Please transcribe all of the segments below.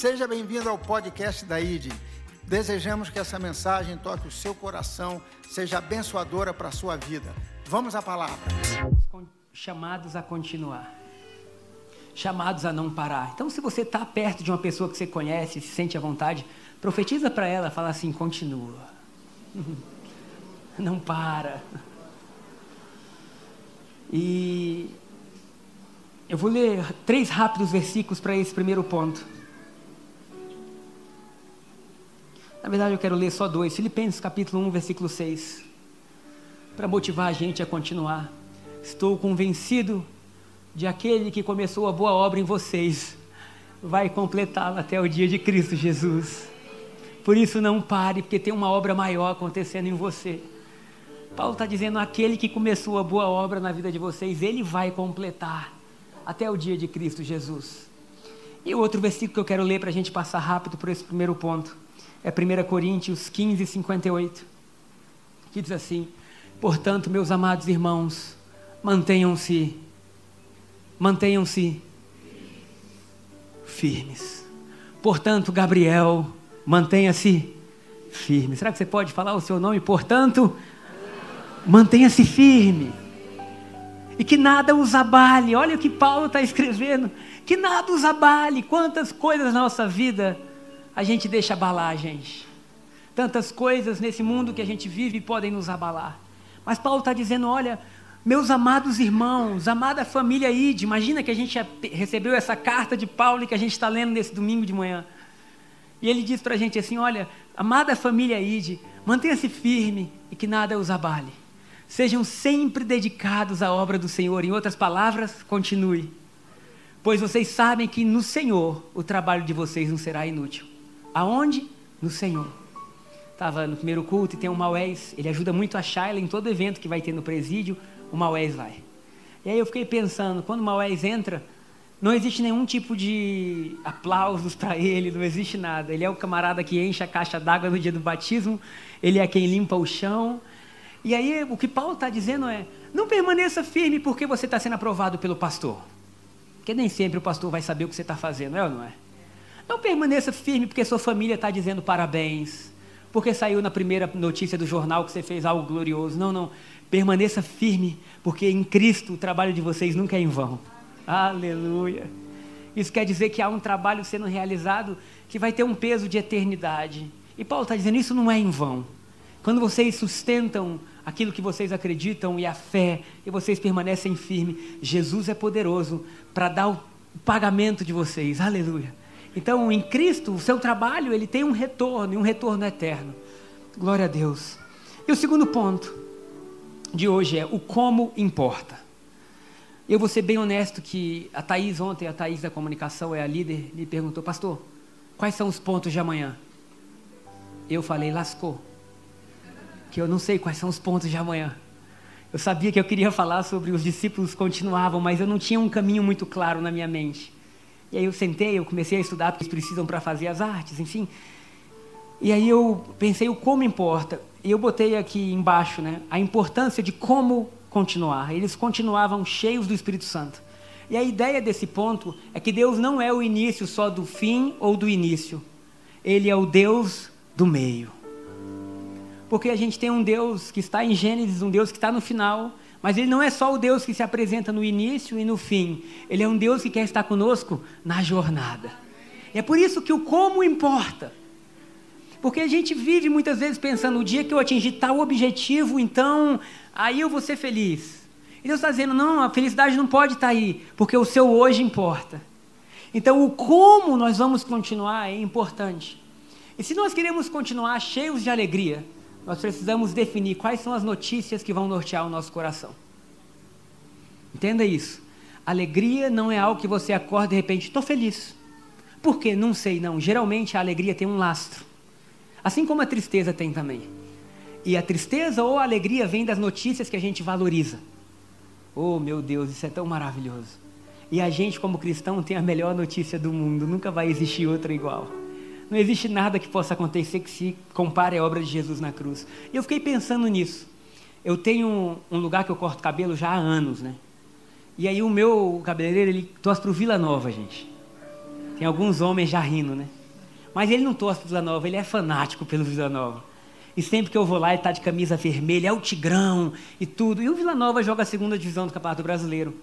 Seja bem-vindo ao podcast da ID. Desejamos que essa mensagem toque o seu coração, seja abençoadora para a sua vida. Vamos à palavra. Chamados a continuar. Chamados a não parar. Então, se você está perto de uma pessoa que você conhece, se sente à vontade, profetiza para ela, fala assim: continua. Não para. E eu vou ler três rápidos versículos para esse primeiro ponto. Na verdade, eu quero ler só dois. Filipenses capítulo 1, versículo 6. Para motivar a gente a continuar. Estou convencido de aquele que começou a boa obra em vocês, vai completá-la até o dia de Cristo Jesus. Por isso não pare, porque tem uma obra maior acontecendo em você. Paulo está dizendo: aquele que começou a boa obra na vida de vocês, ele vai completar até o dia de Cristo Jesus. E o outro versículo que eu quero ler para a gente passar rápido por esse primeiro ponto é 1 Coríntios 15, 58, que diz assim: Portanto, meus amados irmãos, mantenham-se, mantenham-se firmes. Portanto, Gabriel, mantenha-se firme. Será que você pode falar o seu nome? Portanto, mantenha-se firme. E que nada os abale. Olha o que Paulo está escrevendo. Que nada os abale. Quantas coisas na nossa vida a gente deixa abalar, gente. Tantas coisas nesse mundo que a gente vive podem nos abalar. Mas Paulo está dizendo: olha, meus amados irmãos, amada família Ide, imagina que a gente recebeu essa carta de Paulo que a gente está lendo nesse domingo de manhã. E ele diz para a gente assim: olha, amada família Ide, mantenha-se firme e que nada os abale. Sejam sempre dedicados à obra do Senhor. Em outras palavras, continue. Pois vocês sabem que no Senhor o trabalho de vocês não será inútil. Aonde? No Senhor. Estava no primeiro culto e tem o Maués, ele ajuda muito a Shaila em todo evento que vai ter no presídio, o Maués vai. E aí eu fiquei pensando, quando o Maués entra, não existe nenhum tipo de aplausos para ele, não existe nada. Ele é o camarada que enche a caixa d'água no dia do batismo, ele é quem limpa o chão. E aí o que Paulo está dizendo é: não permaneça firme porque você está sendo aprovado pelo pastor. Porque nem sempre o pastor vai saber o que você está fazendo, é ou não é? Não permaneça firme porque sua família está dizendo parabéns, porque saiu na primeira notícia do jornal que você fez algo glorioso. Não, não. Permaneça firme, porque em Cristo o trabalho de vocês nunca é em vão. Aleluia. Isso quer dizer que há um trabalho sendo realizado que vai ter um peso de eternidade. E Paulo está dizendo: isso não é em vão. Quando vocês sustentam aquilo que vocês acreditam e a fé, e vocês permanecem firmes, Jesus é poderoso para dar o pagamento de vocês. Aleluia. Então, em Cristo, o seu trabalho ele tem um retorno, e um retorno eterno. Glória a Deus. E o segundo ponto de hoje é o como importa. Eu vou ser bem honesto que a Thaís ontem, a Thaís da comunicação, é a líder, me perguntou, pastor, quais são os pontos de amanhã? Eu falei, lascou. Que eu não sei quais são os pontos de amanhã. Eu sabia que eu queria falar sobre os discípulos continuavam, mas eu não tinha um caminho muito claro na minha mente. E aí eu sentei, eu comecei a estudar porque eles precisam para fazer as artes, enfim. E aí eu pensei o como importa. E eu botei aqui embaixo, né, a importância de como continuar. Eles continuavam cheios do Espírito Santo. E a ideia desse ponto é que Deus não é o início só do fim ou do início. Ele é o Deus do meio. Porque a gente tem um Deus que está em Gênesis, um Deus que está no final, mas ele não é só o Deus que se apresenta no início e no fim. Ele é um Deus que quer estar conosco na jornada. E é por isso que o como importa. Porque a gente vive muitas vezes pensando, o dia que eu atingir tal objetivo, então aí eu vou ser feliz. E Deus está dizendo, não, a felicidade não pode estar aí, porque o seu hoje importa. Então o como nós vamos continuar é importante. E se nós queremos continuar cheios de alegria, nós precisamos definir quais são as notícias que vão nortear o nosso coração. Entenda isso. Alegria não é algo que você acorda de repente, estou feliz. Por quê? Não sei, não. Geralmente a alegria tem um lastro. Assim como a tristeza tem também. E a tristeza ou a alegria vem das notícias que a gente valoriza. Oh, meu Deus, isso é tão maravilhoso. E a gente, como cristão, tem a melhor notícia do mundo. Nunca vai existir outra igual. Não existe nada que possa acontecer que se compare à obra de Jesus na cruz. E eu fiquei pensando nisso. Eu tenho um lugar que eu corto cabelo já há anos, né? E aí o meu cabeleireiro, ele torce para o Vila Nova, gente. Tem alguns homens já rindo, né? Mas ele não torce para Vila Nova, ele é fanático pelo Vila Nova. E sempre que eu vou lá, ele está de camisa vermelha, é o Tigrão e tudo. E o Vila Nova joga a segunda divisão do Campeonato Brasileiro.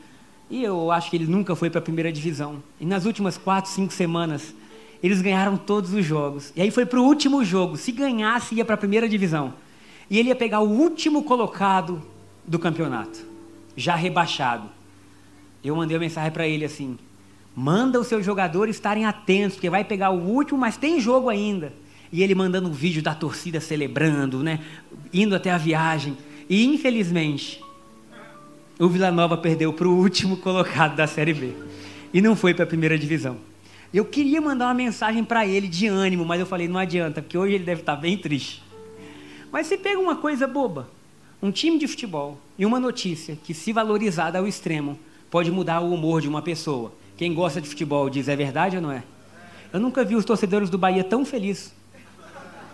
E eu acho que ele nunca foi para a primeira divisão. E nas últimas quatro, cinco semanas, eles ganharam todos os jogos. E aí foi para o último jogo. Se ganhasse, ia para a primeira divisão. E ele ia pegar o último colocado do campeonato, já rebaixado. Eu mandei uma mensagem para ele assim: manda os seus jogadores estarem atentos, porque vai pegar o último, mas tem jogo ainda. E ele mandando um vídeo da torcida celebrando, né? Indo até a viagem. E infelizmente, o Vila Nova perdeu para o último colocado da Série B. E não foi para a primeira divisão. Eu queria mandar uma mensagem para ele de ânimo, mas eu falei, não adianta, porque hoje ele deve estar tá bem triste. Mas você pega uma coisa boba, um time de futebol e uma notícia que, se valorizada ao extremo, pode mudar o humor de uma pessoa. Quem gosta de futebol diz, é verdade ou não é? Eu nunca vi os torcedores do Bahia tão felizes.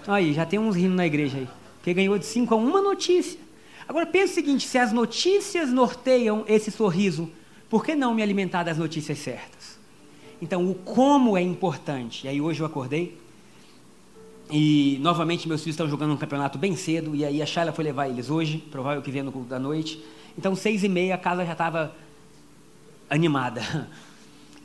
Aí, já tem uns rindo na igreja aí. Que ganhou de 5 a 1 uma notícia. Agora pense o seguinte: se as notícias norteiam esse sorriso, por que não me alimentar das notícias certas? Então, o como é importante. E aí, hoje eu acordei e novamente meus filhos estão jogando um campeonato bem cedo. E aí, a Shayla foi levar eles hoje, provável que venha no culto da noite. Então, seis e meia, a casa já estava animada.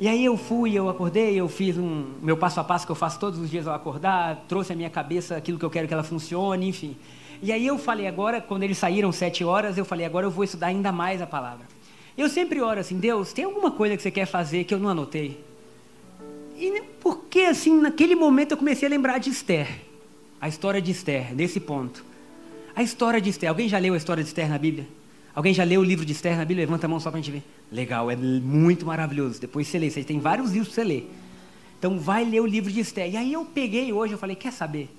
E aí eu fui, eu acordei, eu fiz um meu passo a passo que eu faço todos os dias ao acordar, trouxe à minha cabeça aquilo que eu quero que ela funcione, enfim. E aí eu falei agora, quando eles saíram sete horas, eu falei agora eu vou estudar ainda mais a palavra. Eu sempre oro assim, Deus, tem alguma coisa que você quer fazer que eu não anotei? E porque assim, naquele momento eu comecei a lembrar de Esther, a história de Esther, nesse ponto. A história de Esther, alguém já leu a história de Esther na Bíblia? Alguém já leu o livro de Esther na Bíblia? Levanta a mão só para a gente ver. Legal, é muito maravilhoso. Depois você lê, você tem vários livros para você ler. Então vai ler o livro de Esther. E aí eu peguei hoje, eu falei, quer saber?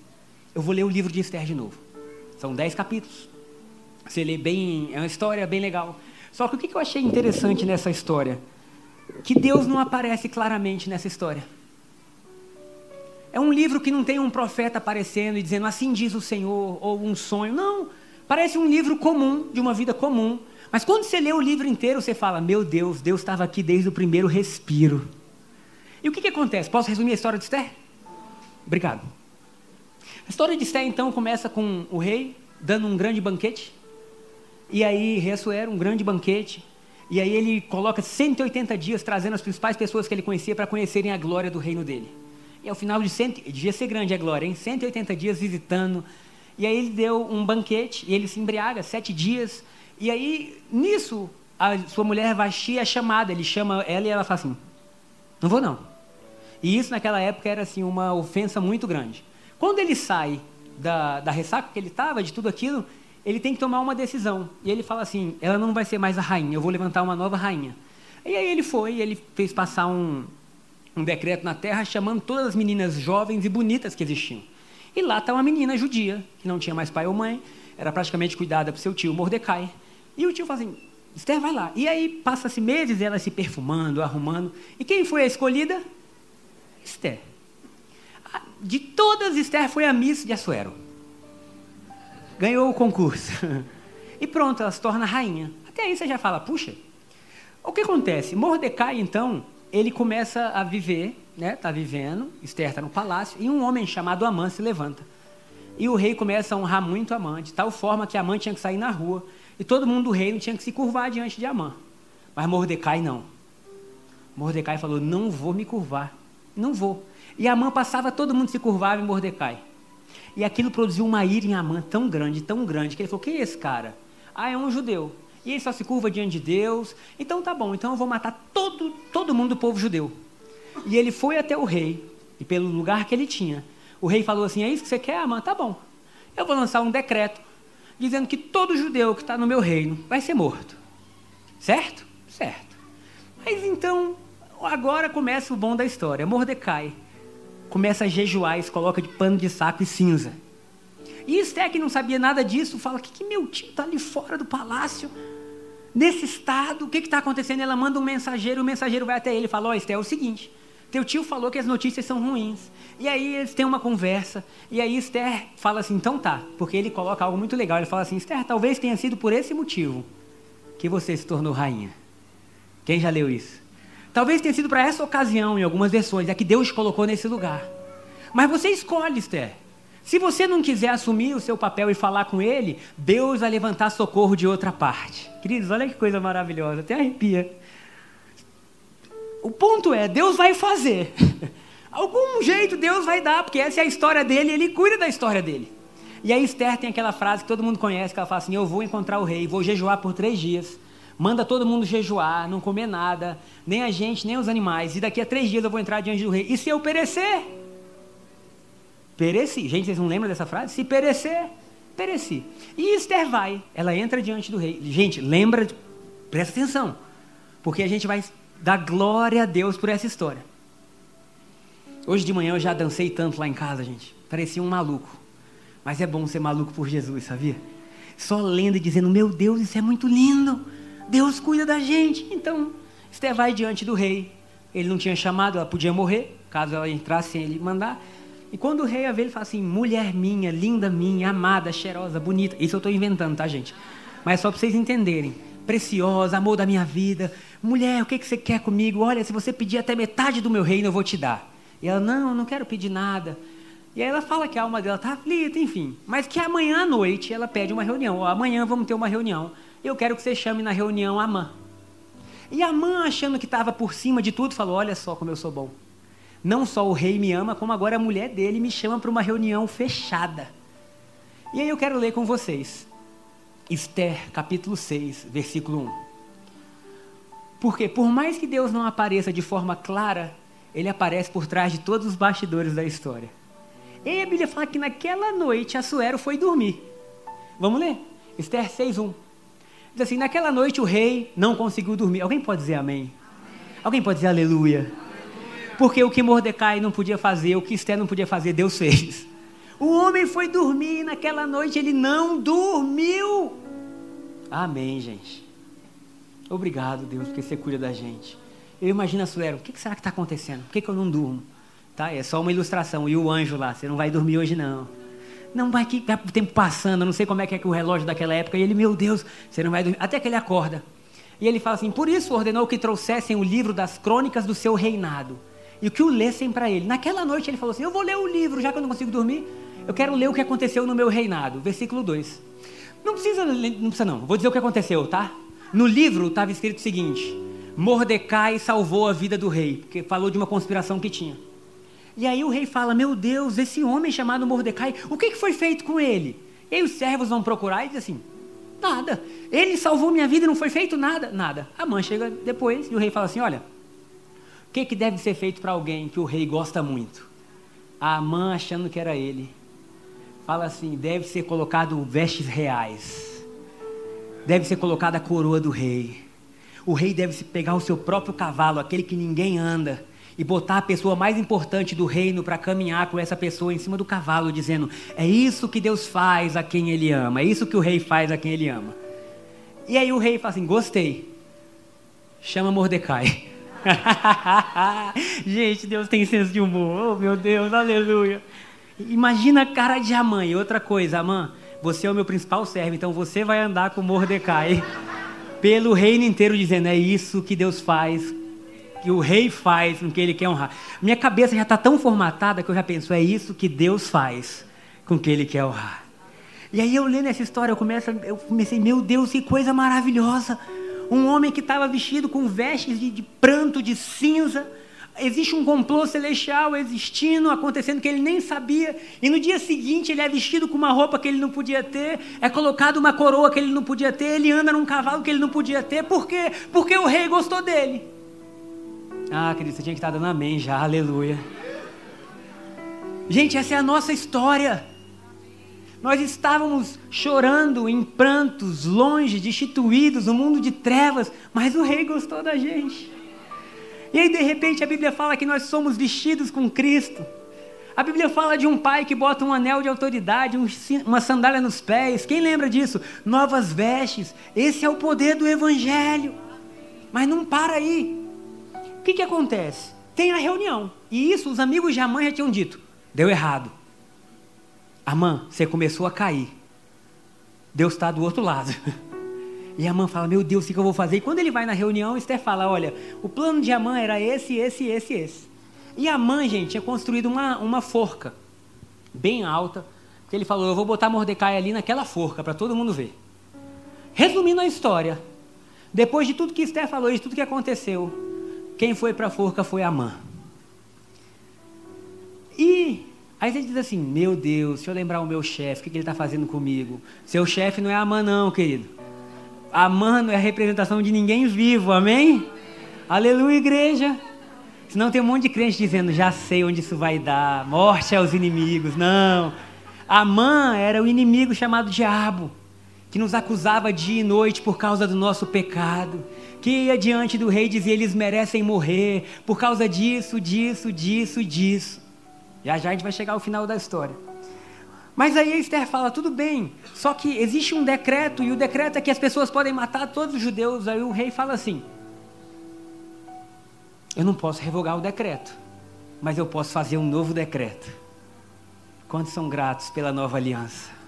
Eu vou ler o livro de Esther de novo. São dez capítulos. Você lê bem, é uma história bem legal. Só que o que eu achei interessante nessa história? Que Deus não aparece claramente nessa história. É um livro que não tem um profeta aparecendo e dizendo assim diz o Senhor, ou um sonho. Não. Parece um livro comum, de uma vida comum. Mas quando você lê o livro inteiro, você fala: Meu Deus, Deus estava aqui desde o primeiro respiro. E o que, que acontece? Posso resumir a história de Esther? Obrigado. A história de Esther, então, começa com o rei dando um grande banquete. E aí, Ressuero, um grande banquete. E aí, ele coloca 180 dias trazendo as principais pessoas que ele conhecia para conhecerem a glória do reino dele. E ao final de cento, devia ser grande a glória, hein? 180 dias visitando, e aí ele deu um banquete, e ele se embriaga sete dias. E aí, nisso, a sua mulher Vasti é chamada. Ele chama ela e ela fala assim: Não vou não. E isso naquela época era assim uma ofensa muito grande. Quando ele sai da, da ressaca que ele estava, de tudo aquilo, ele tem que tomar uma decisão. E ele fala assim: Ela não vai ser mais a rainha, eu vou levantar uma nova rainha. E aí ele foi, ele fez passar um, um decreto na terra chamando todas as meninas jovens e bonitas que existiam. E lá está uma menina judia, que não tinha mais pai ou mãe, era praticamente cuidada por seu tio Mordecai. E o tio fala assim: Esther, vai lá. E aí passa-se meses ela se perfumando, arrumando. E quem foi a escolhida? Esther. De todas, Esther foi a Miss de Assuero. Ganhou o concurso. E pronto, ela se torna rainha. Até aí você já fala, puxa. O que acontece? Mordecai, então, ele começa a viver né, tá vivendo, Esther está no palácio, e um homem chamado Amã se levanta. E o rei começa a honrar muito Amã, de tal forma que Amã tinha que sair na rua, e todo mundo do reino tinha que se curvar diante de Amã. Mas Mordecai não. Mordecai falou: Não vou me curvar, não vou. E Amã passava, todo mundo se curvava em Mordecai. E aquilo produziu uma ira em Amã tão grande, tão grande, que ele falou: Quem é esse cara? Ah, é um judeu. E ele só se curva diante de Deus. Então tá bom, então eu vou matar todo, todo mundo do povo judeu. E ele foi até o rei, e pelo lugar que ele tinha, o rei falou assim: É isso que você quer, Amã? Tá bom. Eu vou lançar um decreto dizendo que todo judeu que está no meu reino vai ser morto. Certo? Certo. Mas então, agora começa o bom da história. Mordecai começa a jejuar e se coloca de pano de saco e cinza. E Esté, que não sabia nada disso, fala: que, que meu tio está ali fora do palácio? Nesse estado, o que está acontecendo? Ela manda um mensageiro, o mensageiro vai até ele e fala: Ó, oh, é o seguinte, teu tio falou que as notícias são ruins. E aí eles têm uma conversa. E aí Esther fala assim: então tá. Porque ele coloca algo muito legal. Ele fala assim: Esther, talvez tenha sido por esse motivo que você se tornou rainha. Quem já leu isso? Talvez tenha sido para essa ocasião, em algumas versões, é que Deus colocou nesse lugar. Mas você escolhe, Esther. Se você não quiser assumir o seu papel e falar com ele, Deus vai levantar socorro de outra parte. Queridos, olha que coisa maravilhosa, até arrepia. O ponto é, Deus vai fazer. Algum jeito Deus vai dar, porque essa é a história dele ele cuida da história dele. E aí Esther tem aquela frase que todo mundo conhece, que ela fala assim, eu vou encontrar o rei, vou jejuar por três dias, manda todo mundo jejuar, não comer nada, nem a gente, nem os animais, e daqui a três dias eu vou entrar diante do rei. E se eu perecer? Pereci. Gente, vocês não lembram dessa frase? Se perecer, pereci. E Esther vai, ela entra diante do rei. Gente, lembra, presta atenção, porque a gente vai dar glória a Deus por essa história. Hoje de manhã eu já dancei tanto lá em casa, gente. Parecia um maluco. Mas é bom ser maluco por Jesus, sabia? Só lendo e dizendo: Meu Deus, isso é muito lindo. Deus cuida da gente. Então, Esther vai diante do rei. Ele não tinha chamado, ela podia morrer, caso ela entrasse sem ele mandar. E quando o rei a vê, ele fala assim: mulher minha, linda minha, amada, cheirosa, bonita. Isso eu estou inventando, tá, gente? Mas só para vocês entenderem. Preciosa, amor da minha vida. Mulher, o que, que você quer comigo? Olha, se você pedir até metade do meu reino, eu vou te dar. E ela: não, não quero pedir nada. E aí ela fala que a alma dela está aflita, enfim. Mas que amanhã à noite ela pede uma reunião. amanhã vamos ter uma reunião. Eu quero que você chame na reunião Amã. E Amã, achando que estava por cima de tudo, falou: Olha só como eu sou bom. Não só o rei me ama, como agora a mulher dele me chama para uma reunião fechada. E aí eu quero ler com vocês. Esther, capítulo 6, versículo 1. Porque por mais que Deus não apareça de forma clara, ele aparece por trás de todos os bastidores da história. E a Bíblia fala que naquela noite Assuero foi dormir. Vamos ler? Esther 6:1. Diz assim: Naquela noite o rei não conseguiu dormir. Alguém pode dizer amém? amém. Alguém pode dizer aleluia? Porque o que Mordecai não podia fazer, o que Esther não podia fazer, Deus fez. O homem foi dormir e naquela noite ele não dormiu. Amém, gente. Obrigado, Deus, porque você cuida da gente. Eu imagino a Suero, o que será que está acontecendo? Por que, que eu não durmo? Tá? É só uma ilustração. E o anjo lá, você não vai dormir hoje não. Não vai que o tempo passando, não sei como é que é que o relógio daquela época. E ele, meu Deus, você não vai dormir. Até que ele acorda. E ele fala assim: Por isso ordenou que trouxessem o livro das crônicas do seu reinado e que o lessem para ele. Naquela noite ele falou assim: Eu vou ler o livro, já que eu não consigo dormir. Eu quero ler o que aconteceu no meu reinado. Versículo 2. Não precisa, não precisa não. Vou dizer o que aconteceu, tá? No livro estava escrito o seguinte: Mordecai salvou a vida do rei, porque falou de uma conspiração que tinha. E aí o rei fala: Meu Deus, esse homem chamado Mordecai, o que, foi feito com ele? E aí os servos vão procurar e dizem assim: Nada. Ele salvou minha vida e não foi feito nada. Nada. A mãe chega depois e o rei fala assim: Olha, o que, deve ser feito para alguém que o rei gosta muito? A Amã, achando que era ele, fala assim: deve ser colocado vestes reais, deve ser colocada a coroa do rei. O rei deve pegar o seu próprio cavalo, aquele que ninguém anda, e botar a pessoa mais importante do reino para caminhar com essa pessoa em cima do cavalo, dizendo: é isso que Deus faz a quem ele ama, é isso que o rei faz a quem ele ama. E aí o rei fala assim: gostei, chama Mordecai. Gente, Deus tem senso de humor. Oh, meu Deus, aleluia. Imagina a cara de Amã. E outra coisa, Amã, você é o meu principal servo, então você vai andar com Mordecai pelo reino inteiro, dizendo: é isso que Deus faz, que o rei faz com que ele quer honrar. Minha cabeça já está tão formatada que eu já penso: é isso que Deus faz com que ele quer honrar. E aí eu lendo essa história, eu, começo, eu comecei, meu Deus, que coisa maravilhosa um homem que estava vestido com vestes de, de pranto, de cinza. Existe um complô celestial existindo, acontecendo que ele nem sabia, e no dia seguinte ele é vestido com uma roupa que ele não podia ter, é colocado uma coroa que ele não podia ter, ele anda num cavalo que ele não podia ter, por quê? Porque o rei gostou dele. Ah, querido, você tinha que estar dando amém já, aleluia. Gente, essa é a nossa história. Nós estávamos chorando em prantos, longe, destituídos, no mundo de trevas, mas o rei gostou da gente. E aí, de repente, a Bíblia fala que nós somos vestidos com Cristo. A Bíblia fala de um pai que bota um anel de autoridade, um, uma sandália nos pés. Quem lembra disso? Novas vestes. Esse é o poder do Evangelho. Mas não para aí. O que, que acontece? Tem a reunião. E isso os amigos de Amã já tinham dito. Deu errado. Amã, você começou a cair. Deus está do outro lado. E a mãe fala: Meu Deus, o que eu vou fazer? E quando ele vai na reunião, Esther fala: Olha, o plano de Amã era esse, esse, esse, esse. E a mãe, gente, tinha construído uma, uma forca bem alta. Que ele falou: Eu vou botar Mordecai ali naquela forca para todo mundo ver. Resumindo a história, depois de tudo que Esther falou, de tudo que aconteceu, quem foi para a forca foi Amã. E aí você diz assim: Meu Deus, deixa eu lembrar o meu chefe, o que, ele está fazendo comigo? Seu chefe não é Amã, não, querido. Amã não é a representação de ninguém vivo, amém? Aleluia, igreja. Senão tem um monte de crente dizendo: Já sei onde isso vai dar, morte aos inimigos. Não. Amã era o inimigo chamado diabo, que nos acusava dia e noite por causa do nosso pecado que ia diante do rei e dizia: eles merecem morrer por causa disso, disso, disso, disso. Já já a gente vai chegar ao final da história. Mas aí Esther fala: tudo bem, só que existe um decreto, e o decreto é que as pessoas podem matar todos os judeus. Aí o rei fala assim: eu não posso revogar o decreto, mas eu posso fazer um novo decreto. Quantos são gratos pela nova aliança?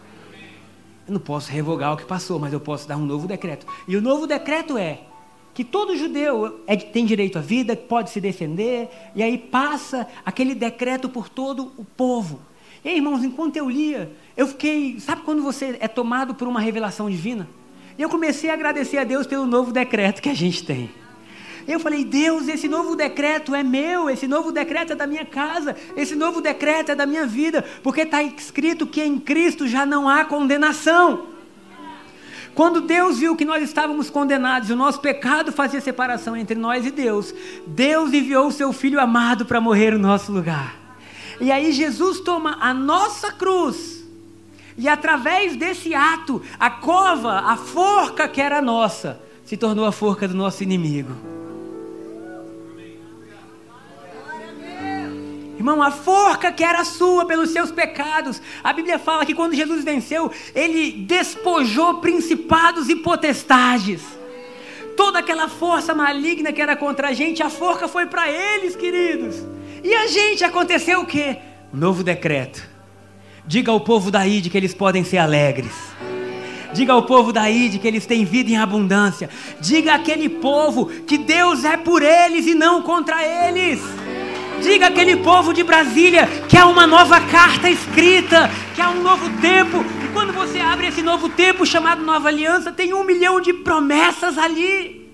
Eu não posso revogar o que passou, mas eu posso dar um novo decreto. E o novo decreto é que todo judeu é, tem direito à vida, pode se defender, e aí passa aquele decreto por todo o povo. E aí, irmãos, enquanto eu lia, eu fiquei. Sabe quando você é tomado por uma revelação divina? E eu comecei a agradecer a Deus pelo novo decreto que a gente tem. Eu falei, Deus, esse novo decreto é meu, esse novo decreto é da minha casa, esse novo decreto é da minha vida, porque está escrito que em Cristo já não há condenação. Quando Deus viu que nós estávamos condenados o nosso pecado fazia separação entre nós e Deus, Deus enviou o seu Filho amado para morrer no nosso lugar. E aí Jesus toma a nossa cruz, e através desse ato, a cova, a forca que era nossa, se tornou a forca do nosso inimigo. Irmão, a forca que era sua pelos seus pecados. A Bíblia fala que quando Jesus venceu, ele despojou principados e potestades. Toda aquela força maligna que era contra a gente, a forca foi para eles, queridos. E a gente aconteceu o quê? novo decreto. Diga ao povo da Ide que eles podem ser alegres. Diga ao povo da Ide que eles têm vida em abundância. Diga àquele povo que Deus é por eles e não contra eles. Diga aquele povo de Brasília que há uma nova carta escrita, que há um novo tempo. E quando você abre esse novo tempo chamado Nova Aliança, tem um milhão de promessas ali.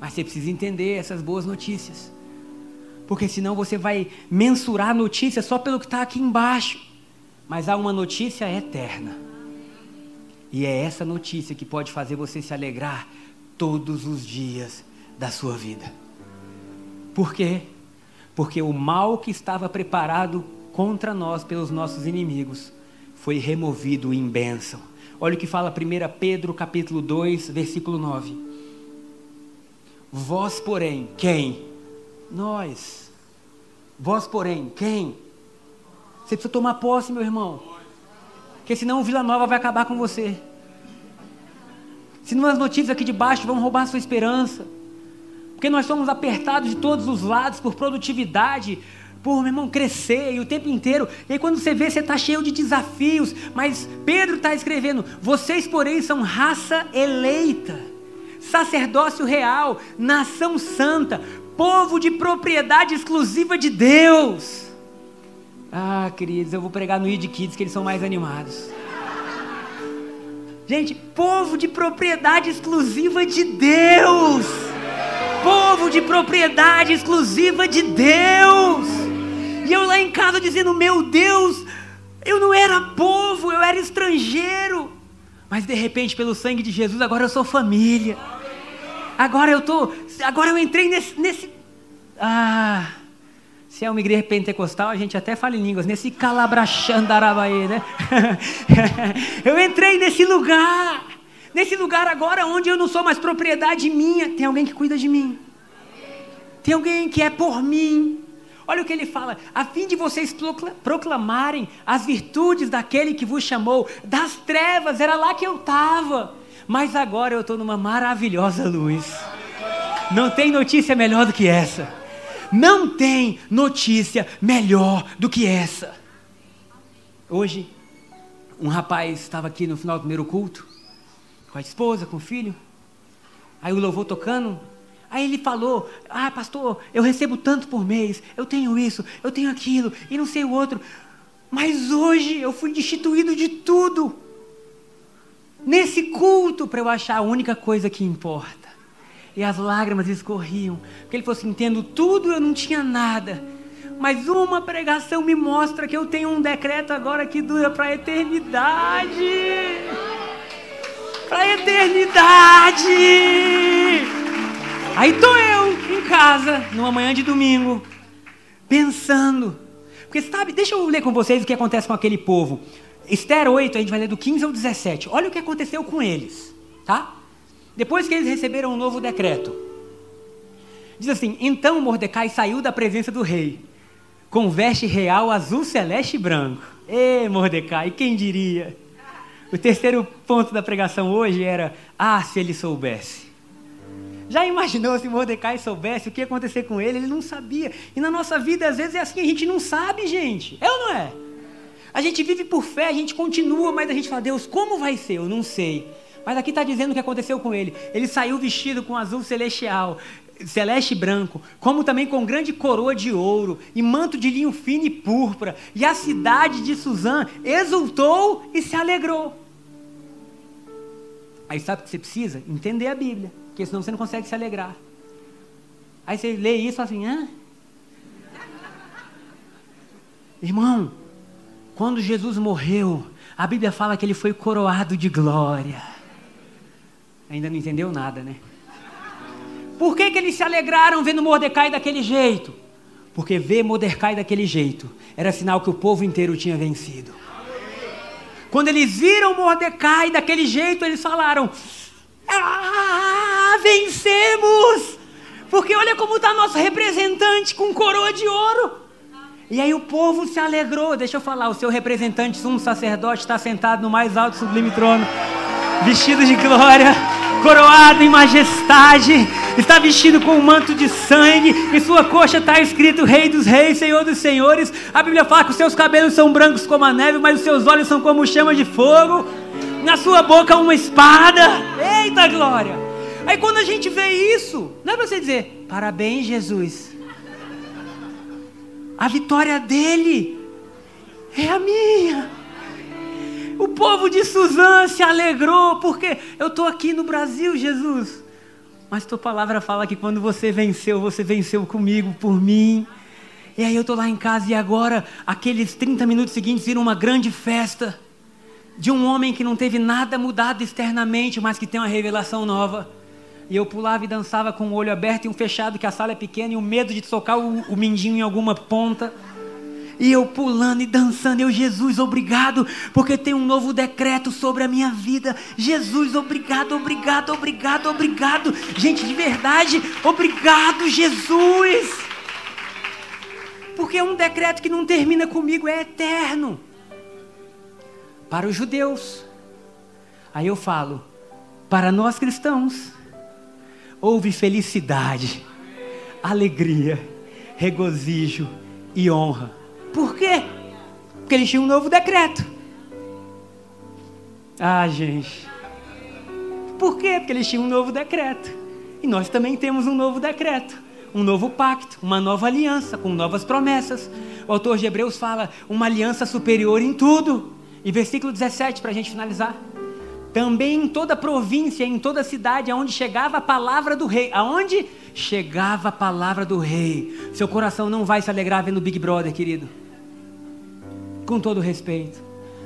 Mas você precisa entender essas boas notícias. Porque senão você vai mensurar a notícia só pelo que está aqui embaixo. Mas há uma notícia eterna. E é essa notícia que pode fazer você se alegrar todos os dias da sua vida. Por quê? Porque o mal que estava preparado contra nós pelos nossos inimigos foi removido em bênção. Olha o que fala 1 Pedro capítulo 2, versículo 9. Vós, porém, quem? Nós. Vós, porém, quem? Você precisa tomar posse, meu irmão. Porque senão o Vila Nova vai acabar com você. Senão as notícias aqui de baixo vão roubar a sua esperança. Porque nós somos apertados de todos os lados por produtividade, por, meu irmão, crescer e o tempo inteiro. E aí quando você vê, você está cheio de desafios. Mas Pedro está escrevendo: vocês, porém, são raça eleita, sacerdócio real, nação santa, povo de propriedade exclusiva de Deus. Ah, queridos, eu vou pregar no ID Kids que eles são mais animados. Gente, povo de propriedade exclusiva de Deus povo de propriedade exclusiva de Deus. E eu lá em casa dizendo: Meu Deus, eu não era povo, eu era estrangeiro. Mas de repente, pelo sangue de Jesus, agora eu sou família. Agora eu tô, agora eu entrei nesse, nesse ah, se é uma igreja pentecostal, a gente até fala em línguas, nesse calabrachandarabaê, né? eu entrei nesse lugar. Nesse lugar agora onde eu não sou mais propriedade minha, tem alguém que cuida de mim. Tem alguém que é por mim. Olha o que ele fala: a fim de vocês proclamarem as virtudes daquele que vos chamou das trevas, era lá que eu estava, mas agora eu estou numa maravilhosa luz. Não tem notícia melhor do que essa. Não tem notícia melhor do que essa. Hoje, um rapaz estava aqui no final do primeiro culto com a esposa, com o filho. Aí o louvor tocando. Aí ele falou: Ah, pastor, eu recebo tanto por mês, eu tenho isso, eu tenho aquilo, e não sei o outro. Mas hoje eu fui destituído de tudo. Nesse culto, para eu achar a única coisa que importa. E as lágrimas escorriam. Porque ele falou assim: Entendo tudo, eu não tinha nada. Mas uma pregação me mostra que eu tenho um decreto agora que dura para a eternidade para a eternidade. Aí estou eu em casa, numa manhã de domingo, pensando. Porque sabe, deixa eu ler com vocês o que acontece com aquele povo. Esther 8, a gente vai ler do 15 ao 17. Olha o que aconteceu com eles, tá? Depois que eles receberam um novo decreto. Diz assim: Então Mordecai saiu da presença do rei, com veste real azul celeste e branco. Ê, Mordecai, quem diria? O terceiro ponto da pregação hoje era: Ah, se ele soubesse. Já imaginou se Mordecai soubesse o que ia acontecer com ele? Ele não sabia. E na nossa vida, às vezes, é assim: a gente não sabe, gente. É ou não é? A gente vive por fé, a gente continua, mas a gente fala: Deus, como vai ser? Eu não sei. Mas aqui está dizendo o que aconteceu com ele. Ele saiu vestido com azul celestial, celeste e branco, como também com grande coroa de ouro e manto de linho fino e púrpura. E a cidade de Suzã exultou e se alegrou. Aí sabe o que você precisa? Entender a Bíblia, porque senão você não consegue se alegrar. Aí você lê isso assim, hã? Irmão, quando Jesus morreu, a Bíblia fala que ele foi coroado de glória. Ainda não entendeu nada, né? Por que, que eles se alegraram vendo Mordecai daquele jeito? Porque ver Mordecai daquele jeito era sinal que o povo inteiro tinha vencido. Quando eles viram Mordecai daquele jeito, eles falaram: Ah, vencemos! Porque olha como está nosso representante com coroa de ouro. E aí o povo se alegrou. Deixa eu falar, o seu representante, sumo sacerdote, está sentado no mais alto sublime trono, vestido de glória coroado em majestade, está vestido com um manto de sangue, em sua coxa está escrito Rei dos Reis, Senhor dos Senhores. A Bíblia fala que os seus cabelos são brancos como a neve, mas os seus olhos são como chama de fogo. Na sua boca uma espada. Eita glória! Aí quando a gente vê isso, não é para você dizer, parabéns, Jesus. A vitória dele é a minha. Povo de Suzã se alegrou, porque eu estou aqui no Brasil, Jesus. Mas tua palavra fala que quando você venceu, você venceu comigo, por mim. E aí eu estou lá em casa e agora aqueles 30 minutos seguintes viram uma grande festa de um homem que não teve nada mudado externamente, mas que tem uma revelação nova. E eu pulava e dançava com o olho aberto e um fechado, que a sala é pequena, e o medo de tocar o, o mindinho em alguma ponta. E eu pulando e dançando, eu, Jesus, obrigado, porque tem um novo decreto sobre a minha vida. Jesus, obrigado, obrigado, obrigado, obrigado. Gente, de verdade, obrigado, Jesus. Porque é um decreto que não termina comigo, é eterno. Para os judeus. Aí eu falo, para nós cristãos, houve felicidade, alegria, regozijo e honra por quê? Porque eles tinham um novo decreto. Ah, gente. Por quê? Porque eles tinham um novo decreto. E nós também temos um novo decreto, um novo pacto, uma nova aliança com novas promessas. O autor de Hebreus fala uma aliança superior em tudo. E versículo 17 para a gente finalizar. Também em toda província, em toda cidade, aonde chegava a palavra do rei, aonde chegava a palavra do rei, seu coração não vai se alegrar vendo Big Brother, querido com todo respeito.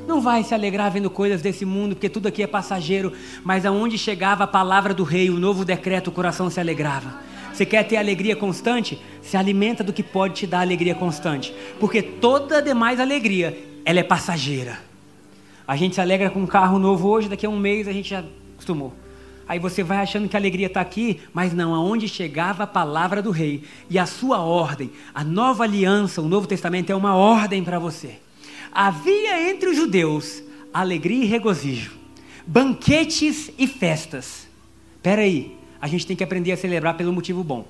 Não vai se alegrar vendo coisas desse mundo, porque tudo aqui é passageiro, mas aonde chegava a palavra do rei, o novo decreto, o coração se alegrava. Você quer ter alegria constante? Se alimenta do que pode te dar alegria constante, porque toda demais alegria, ela é passageira. A gente se alegra com um carro novo hoje, daqui a um mês a gente já acostumou. Aí você vai achando que a alegria está aqui, mas não, aonde chegava a palavra do rei e a sua ordem, a nova aliança, o Novo Testamento é uma ordem para você havia entre os judeus alegria e regozijo, banquetes e festas. Espera aí, a gente tem que aprender a celebrar pelo motivo bom.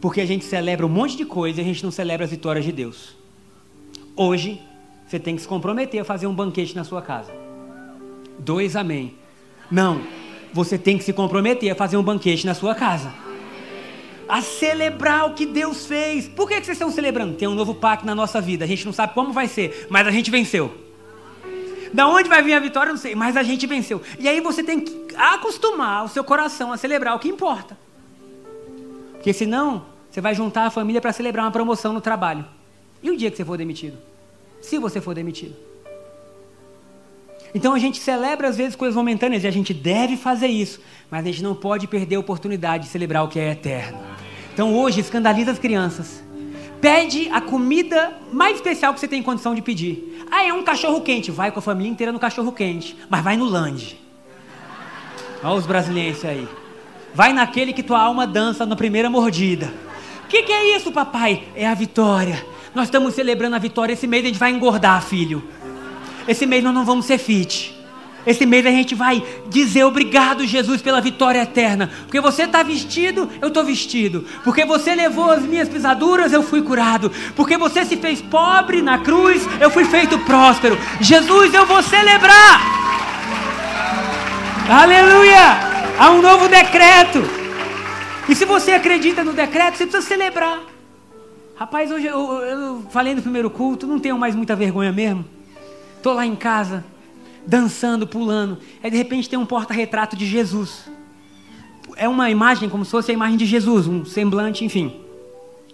Porque a gente celebra um monte de coisa e a gente não celebra as vitórias de Deus. Hoje, você tem que se comprometer a fazer um banquete na sua casa. Dois amém. Não. Você tem que se comprometer a fazer um banquete na sua casa. A celebrar o que Deus fez. Por que, que vocês estão celebrando? Tem um novo pacto na nossa vida. A gente não sabe como vai ser, mas a gente venceu. Da onde vai vir a vitória, não sei, mas a gente venceu. E aí você tem que acostumar o seu coração a celebrar o que importa. Porque senão, você vai juntar a família para celebrar uma promoção no trabalho. E o dia que você for demitido? Se você for demitido. Então a gente celebra às vezes coisas momentâneas e a gente deve fazer isso, mas a gente não pode perder a oportunidade de celebrar o que é eterno. Então hoje escandaliza as crianças. Pede a comida mais especial que você tem condição de pedir. Ah, é um cachorro quente. Vai com a família inteira no cachorro quente, mas vai no land. Olha os brasileiros aí. Vai naquele que tua alma dança na primeira mordida. O que, que é isso, papai? É a vitória. Nós estamos celebrando a vitória. Esse mês a gente vai engordar, filho. Esse mês nós não vamos ser fit. Esse mês a gente vai dizer obrigado, Jesus, pela vitória eterna. Porque você está vestido, eu estou vestido. Porque você levou as minhas pisaduras, eu fui curado. Porque você se fez pobre na cruz, eu fui feito próspero. Jesus, eu vou celebrar. Aleluia! Há um novo decreto. E se você acredita no decreto, você precisa celebrar. Rapaz, hoje eu, eu, falei no primeiro culto, não tenho mais muita vergonha mesmo. Estou lá em casa, dançando, pulando. Aí de repente tem um porta-retrato de Jesus. É uma imagem como se fosse a imagem de Jesus, um semblante, enfim.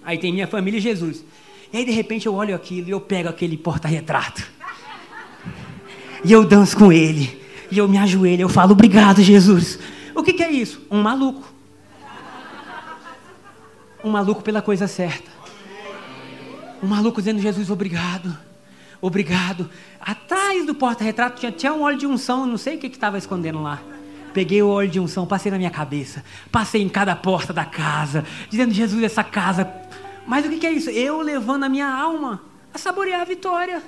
Aí tem minha família e Jesus. E aí de repente eu olho aquilo e eu pego aquele porta-retrato. E eu danço com ele. E eu me ajoelho, eu falo, obrigado, Jesus. O que, que é isso? Um maluco. Um maluco pela coisa certa. Um maluco dizendo, Jesus, obrigado. Obrigado. Atrás do porta-retrato tinha, tinha um óleo de unção, não sei o que estava escondendo lá. Peguei o óleo de unção, passei na minha cabeça, passei em cada porta da casa, dizendo: Jesus, essa casa. Mas o que, que é isso? Eu levando a minha alma a saborear a vitória.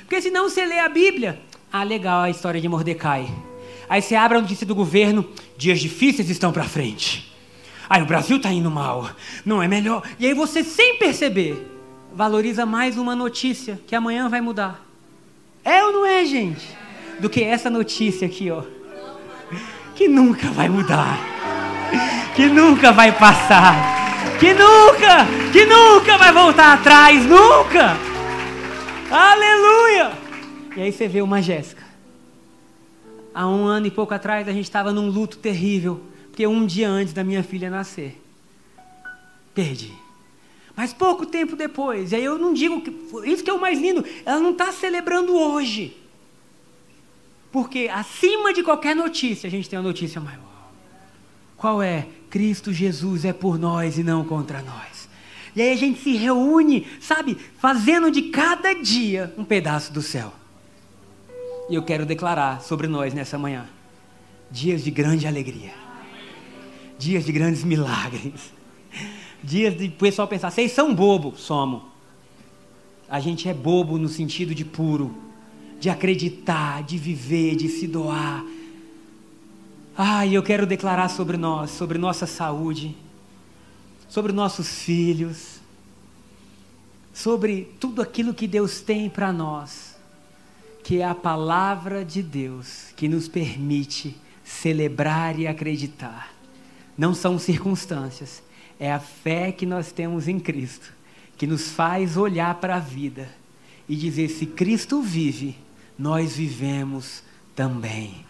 Porque senão você lê a Bíblia. Ah, legal a história de Mordecai. Aí você abre a notícia do governo: dias difíceis estão para frente. Aí o Brasil está indo mal. Não é melhor. E aí você, sem perceber, valoriza mais uma notícia que amanhã vai mudar. É ou não é, gente? Do que essa notícia aqui, ó. Que nunca vai mudar. Que nunca vai passar. Que nunca, que nunca vai voltar atrás, nunca. Aleluia! E aí você vê uma Jéssica. Há um ano e pouco atrás a gente estava num luto terrível, porque um dia antes da minha filha nascer, perdi. Mas pouco tempo depois, e aí eu não digo que. Isso que é o mais lindo, ela não está celebrando hoje. Porque acima de qualquer notícia, a gente tem uma notícia maior. Qual é? Cristo Jesus é por nós e não contra nós. E aí a gente se reúne, sabe, fazendo de cada dia um pedaço do céu. E eu quero declarar sobre nós nessa manhã: dias de grande alegria, dias de grandes milagres dias de o pessoal pensar, vocês são bobo, somos. A gente é bobo no sentido de puro, de acreditar, de viver, de se doar. Ai, eu quero declarar sobre nós, sobre nossa saúde, sobre nossos filhos, sobre tudo aquilo que Deus tem para nós, que é a palavra de Deus que nos permite celebrar e acreditar. Não são circunstâncias, é a fé que nós temos em Cristo, que nos faz olhar para a vida e dizer: se Cristo vive, nós vivemos também.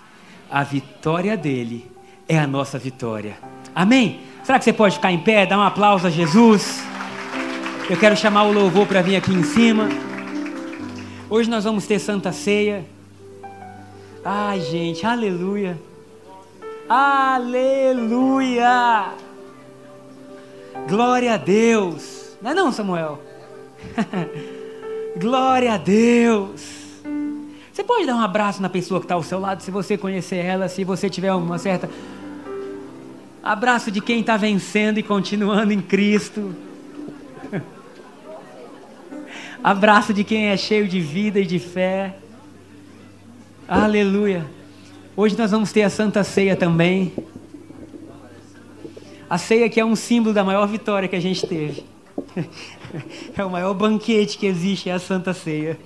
A vitória dele é a nossa vitória. Amém? Será que você pode ficar em pé, dar um aplauso a Jesus? Eu quero chamar o louvor para vir aqui em cima. Hoje nós vamos ter Santa Ceia. Ai, gente, aleluia. Aleluia. Glória a Deus. Não é não, Samuel? Glória a Deus. Você pode dar um abraço na pessoa que está ao seu lado, se você conhecer ela, se você tiver uma certa. Abraço de quem está vencendo e continuando em Cristo. Abraço de quem é cheio de vida e de fé. Aleluia. Hoje nós vamos ter a Santa Ceia também. A ceia que é um símbolo da maior vitória que a gente teve. É o maior banquete que existe, é a Santa Ceia.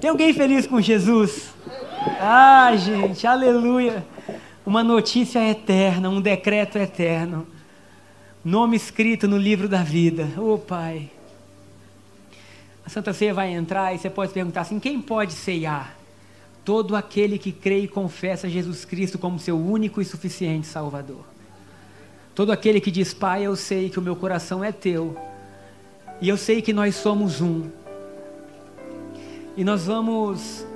Tem alguém feliz com Jesus? Ah, gente, aleluia. Uma notícia eterna, um decreto eterno. Nome escrito no livro da vida. Oh, Pai. A Santa Ceia vai entrar e você pode perguntar assim: quem pode ceiar? Todo aquele que crê e confessa Jesus Cristo como seu único e suficiente Salvador. Todo aquele que diz, Pai, eu sei que o meu coração é teu. E eu sei que nós somos um. E nós vamos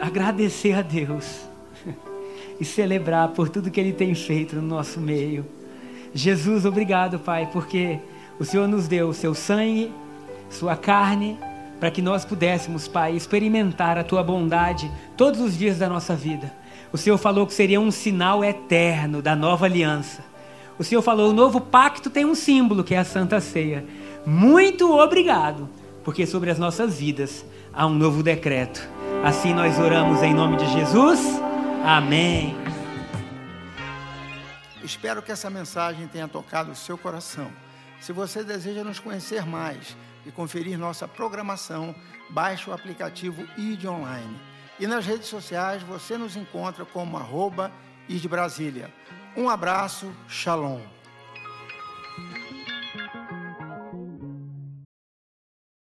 agradecer a Deus e celebrar por tudo que Ele tem feito no nosso meio. Jesus, obrigado, Pai, porque o Senhor nos deu o seu sangue, sua carne, para que nós pudéssemos, Pai, experimentar a tua bondade todos os dias da nossa vida. O Senhor falou que seria um sinal eterno da nova aliança. O Senhor falou: o novo pacto tem um símbolo, que é a Santa Ceia. Muito obrigado, porque sobre as nossas vidas há um novo decreto. Assim nós oramos em nome de Jesus. Amém. Espero que essa mensagem tenha tocado o seu coração. Se você deseja nos conhecer mais e conferir nossa programação, baixe o aplicativo ID Online. E nas redes sociais você nos encontra como arroba ID Brasília. Um abraço, shalom.